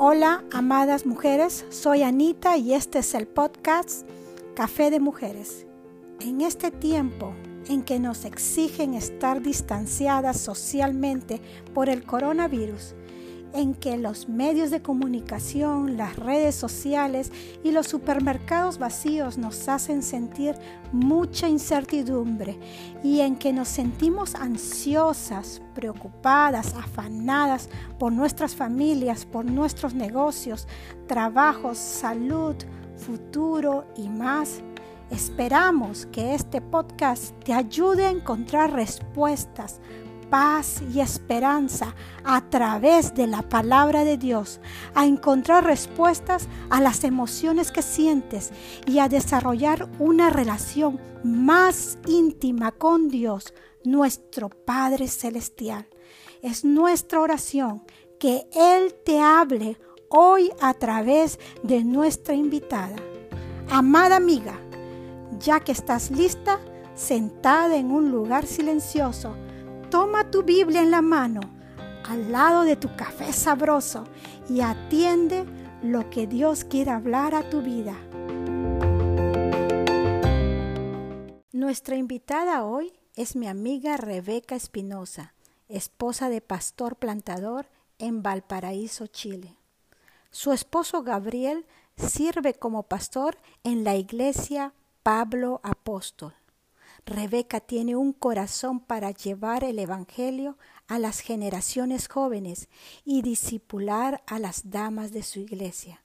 Hola, amadas mujeres, soy Anita y este es el podcast Café de Mujeres. En este tiempo en que nos exigen estar distanciadas socialmente por el coronavirus, en que los medios de comunicación, las redes sociales y los supermercados vacíos nos hacen sentir mucha incertidumbre y en que nos sentimos ansiosas, preocupadas, afanadas por nuestras familias, por nuestros negocios, trabajos, salud, futuro y más. Esperamos que este podcast te ayude a encontrar respuestas paz y esperanza a través de la palabra de Dios, a encontrar respuestas a las emociones que sientes y a desarrollar una relación más íntima con Dios, nuestro Padre Celestial. Es nuestra oración que Él te hable hoy a través de nuestra invitada. Amada amiga, ya que estás lista, sentada en un lugar silencioso, Toma tu Biblia en la mano, al lado de tu café sabroso, y atiende lo que Dios quiere hablar a tu vida. Nuestra invitada hoy es mi amiga Rebeca Espinosa, esposa de pastor plantador en Valparaíso, Chile. Su esposo Gabriel sirve como pastor en la iglesia Pablo Apóstol. Rebeca tiene un corazón para llevar el Evangelio a las generaciones jóvenes y disipular a las damas de su iglesia.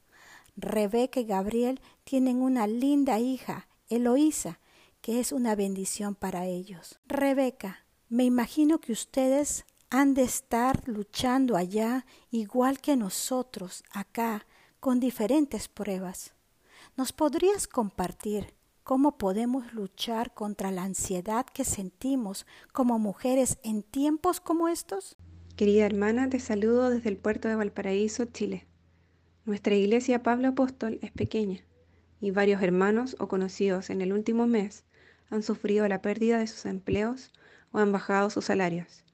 Rebeca y Gabriel tienen una linda hija, Eloísa, que es una bendición para ellos. Rebeca, me imagino que ustedes han de estar luchando allá igual que nosotros acá, con diferentes pruebas. ¿Nos podrías compartir ¿Cómo podemos luchar contra la ansiedad que sentimos como mujeres en tiempos como estos? Querida hermana, te saludo desde el puerto de Valparaíso, Chile. Nuestra iglesia Pablo Apóstol es pequeña y varios hermanos o conocidos en el último mes han sufrido la pérdida de sus empleos o han bajado sus salarios.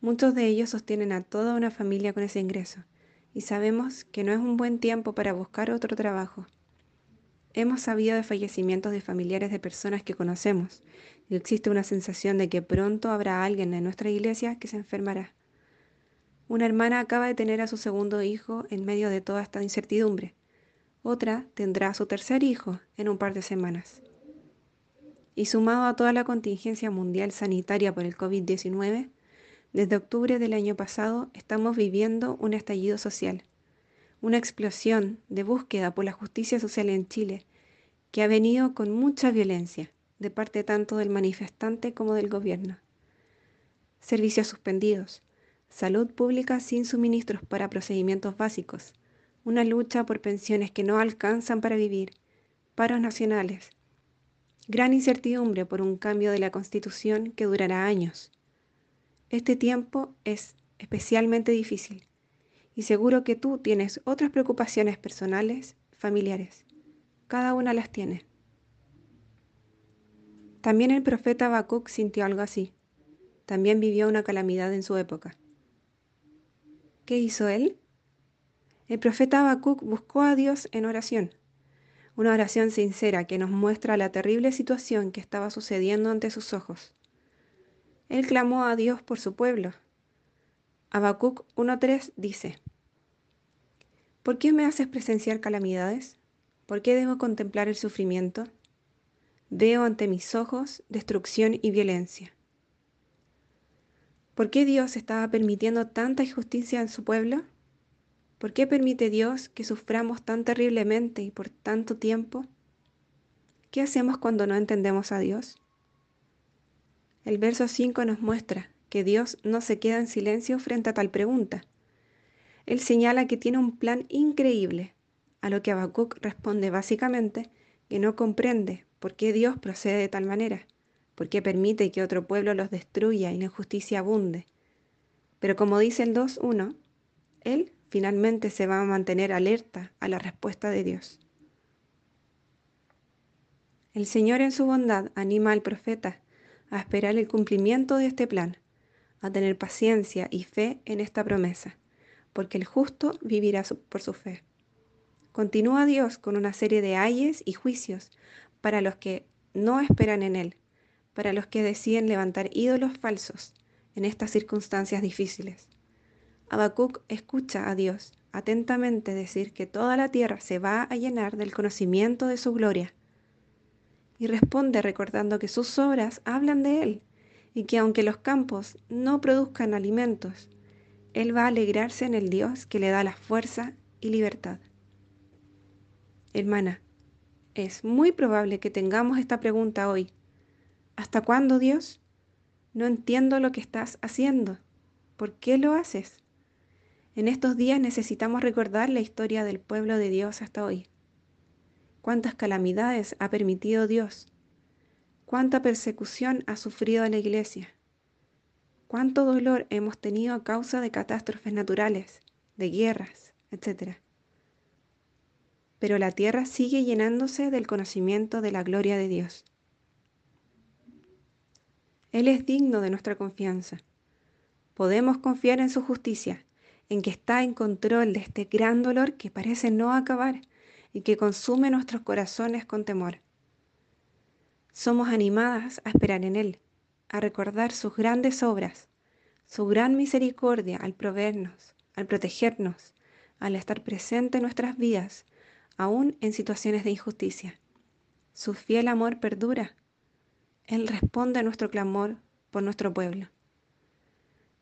Muchos de ellos sostienen a toda una familia con ese ingreso y sabemos que no es un buen tiempo para buscar otro trabajo. Hemos sabido de fallecimientos de familiares de personas que conocemos y existe una sensación de que pronto habrá alguien en nuestra iglesia que se enfermará. Una hermana acaba de tener a su segundo hijo en medio de toda esta incertidumbre. Otra tendrá a su tercer hijo en un par de semanas. Y sumado a toda la contingencia mundial sanitaria por el COVID-19, desde octubre del año pasado estamos viviendo un estallido social una explosión de búsqueda por la justicia social en Chile, que ha venido con mucha violencia de parte tanto del manifestante como del gobierno. Servicios suspendidos, salud pública sin suministros para procedimientos básicos, una lucha por pensiones que no alcanzan para vivir, paros nacionales, gran incertidumbre por un cambio de la constitución que durará años. Este tiempo es especialmente difícil y seguro que tú tienes otras preocupaciones personales, familiares. Cada una las tiene. También el profeta Habacuc sintió algo así. También vivió una calamidad en su época. ¿Qué hizo él? El profeta Habacuc buscó a Dios en oración. Una oración sincera que nos muestra la terrible situación que estaba sucediendo ante sus ojos. Él clamó a Dios por su pueblo, Habacuc 1.3 dice, ¿Por qué me haces presenciar calamidades? ¿Por qué debo contemplar el sufrimiento? Veo ante mis ojos destrucción y violencia. ¿Por qué Dios estaba permitiendo tanta injusticia en su pueblo? ¿Por qué permite Dios que suframos tan terriblemente y por tanto tiempo? ¿Qué hacemos cuando no entendemos a Dios? El verso 5 nos muestra que Dios no se queda en silencio frente a tal pregunta. Él señala que tiene un plan increíble, a lo que Habacuc responde básicamente que no comprende por qué Dios procede de tal manera, por qué permite que otro pueblo los destruya y la injusticia abunde. Pero como dice el 2.1, Él finalmente se va a mantener alerta a la respuesta de Dios. El Señor en su bondad anima al profeta a esperar el cumplimiento de este plan a tener paciencia y fe en esta promesa, porque el justo vivirá por su fe. Continúa Dios con una serie de ayes y juicios para los que no esperan en Él, para los que deciden levantar ídolos falsos en estas circunstancias difíciles. Habacuc escucha a Dios atentamente decir que toda la tierra se va a llenar del conocimiento de su gloria. Y responde recordando que sus obras hablan de Él y que aunque los campos no produzcan alimentos, Él va a alegrarse en el Dios que le da la fuerza y libertad. Hermana, es muy probable que tengamos esta pregunta hoy. ¿Hasta cuándo, Dios? No entiendo lo que estás haciendo. ¿Por qué lo haces? En estos días necesitamos recordar la historia del pueblo de Dios hasta hoy. Cuántas calamidades ha permitido Dios. Cuánta persecución ha sufrido la iglesia. Cuánto dolor hemos tenido a causa de catástrofes naturales, de guerras, etc. Pero la tierra sigue llenándose del conocimiento de la gloria de Dios. Él es digno de nuestra confianza. Podemos confiar en su justicia en que está en control de este gran dolor que parece no acabar y que consume nuestros corazones con temor. Somos animadas a esperar en Él, a recordar sus grandes obras, su gran misericordia al proveernos, al protegernos, al estar presente en nuestras vidas, aún en situaciones de injusticia. Su fiel amor perdura. Él responde a nuestro clamor por nuestro pueblo.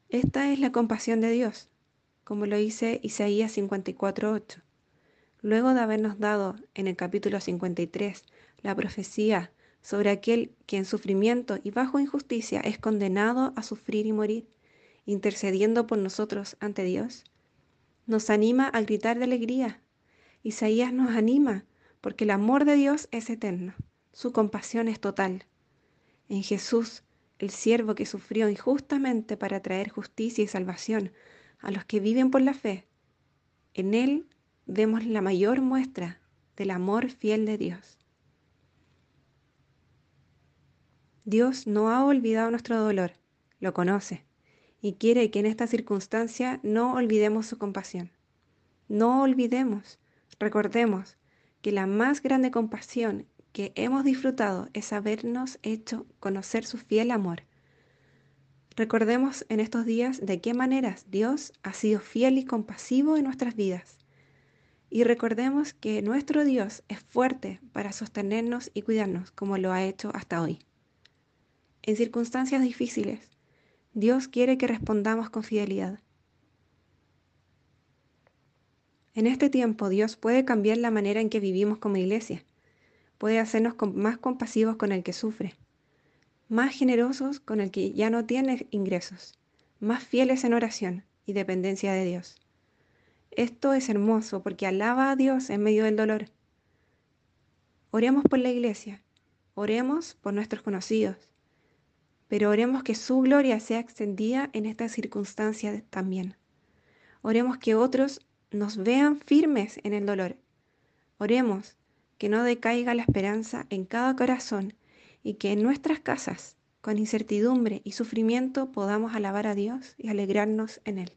Esta es la compasión de Dios, como lo dice Isaías 54.8. Luego de habernos dado en el capítulo 53 la profecía sobre aquel que en sufrimiento y bajo injusticia es condenado a sufrir y morir, intercediendo por nosotros ante Dios, nos anima a gritar de alegría. Isaías nos anima porque el amor de Dios es eterno, su compasión es total. En Jesús, el siervo que sufrió injustamente para traer justicia y salvación a los que viven por la fe. En Él vemos la mayor muestra del amor fiel de Dios. Dios no ha olvidado nuestro dolor, lo conoce y quiere que en esta circunstancia no olvidemos su compasión. No olvidemos, recordemos que la más grande compasión que hemos disfrutado es habernos hecho conocer su fiel amor Recordemos en estos días de qué maneras Dios ha sido fiel y compasivo en nuestras vidas. Y recordemos que nuestro Dios es fuerte para sostenernos y cuidarnos como lo ha hecho hasta hoy. En circunstancias difíciles, Dios quiere que respondamos con fidelidad. En este tiempo Dios puede cambiar la manera en que vivimos como iglesia, puede hacernos más compasivos con el que sufre, más generosos con el que ya no tiene ingresos, más fieles en oración y dependencia de Dios. Esto es hermoso porque alaba a Dios en medio del dolor. Oremos por la iglesia, oremos por nuestros conocidos, pero oremos que su gloria sea extendida en estas circunstancias también. Oremos que otros nos vean firmes en el dolor. Oremos que no decaiga la esperanza en cada corazón y que en nuestras casas, con incertidumbre y sufrimiento, podamos alabar a Dios y alegrarnos en Él.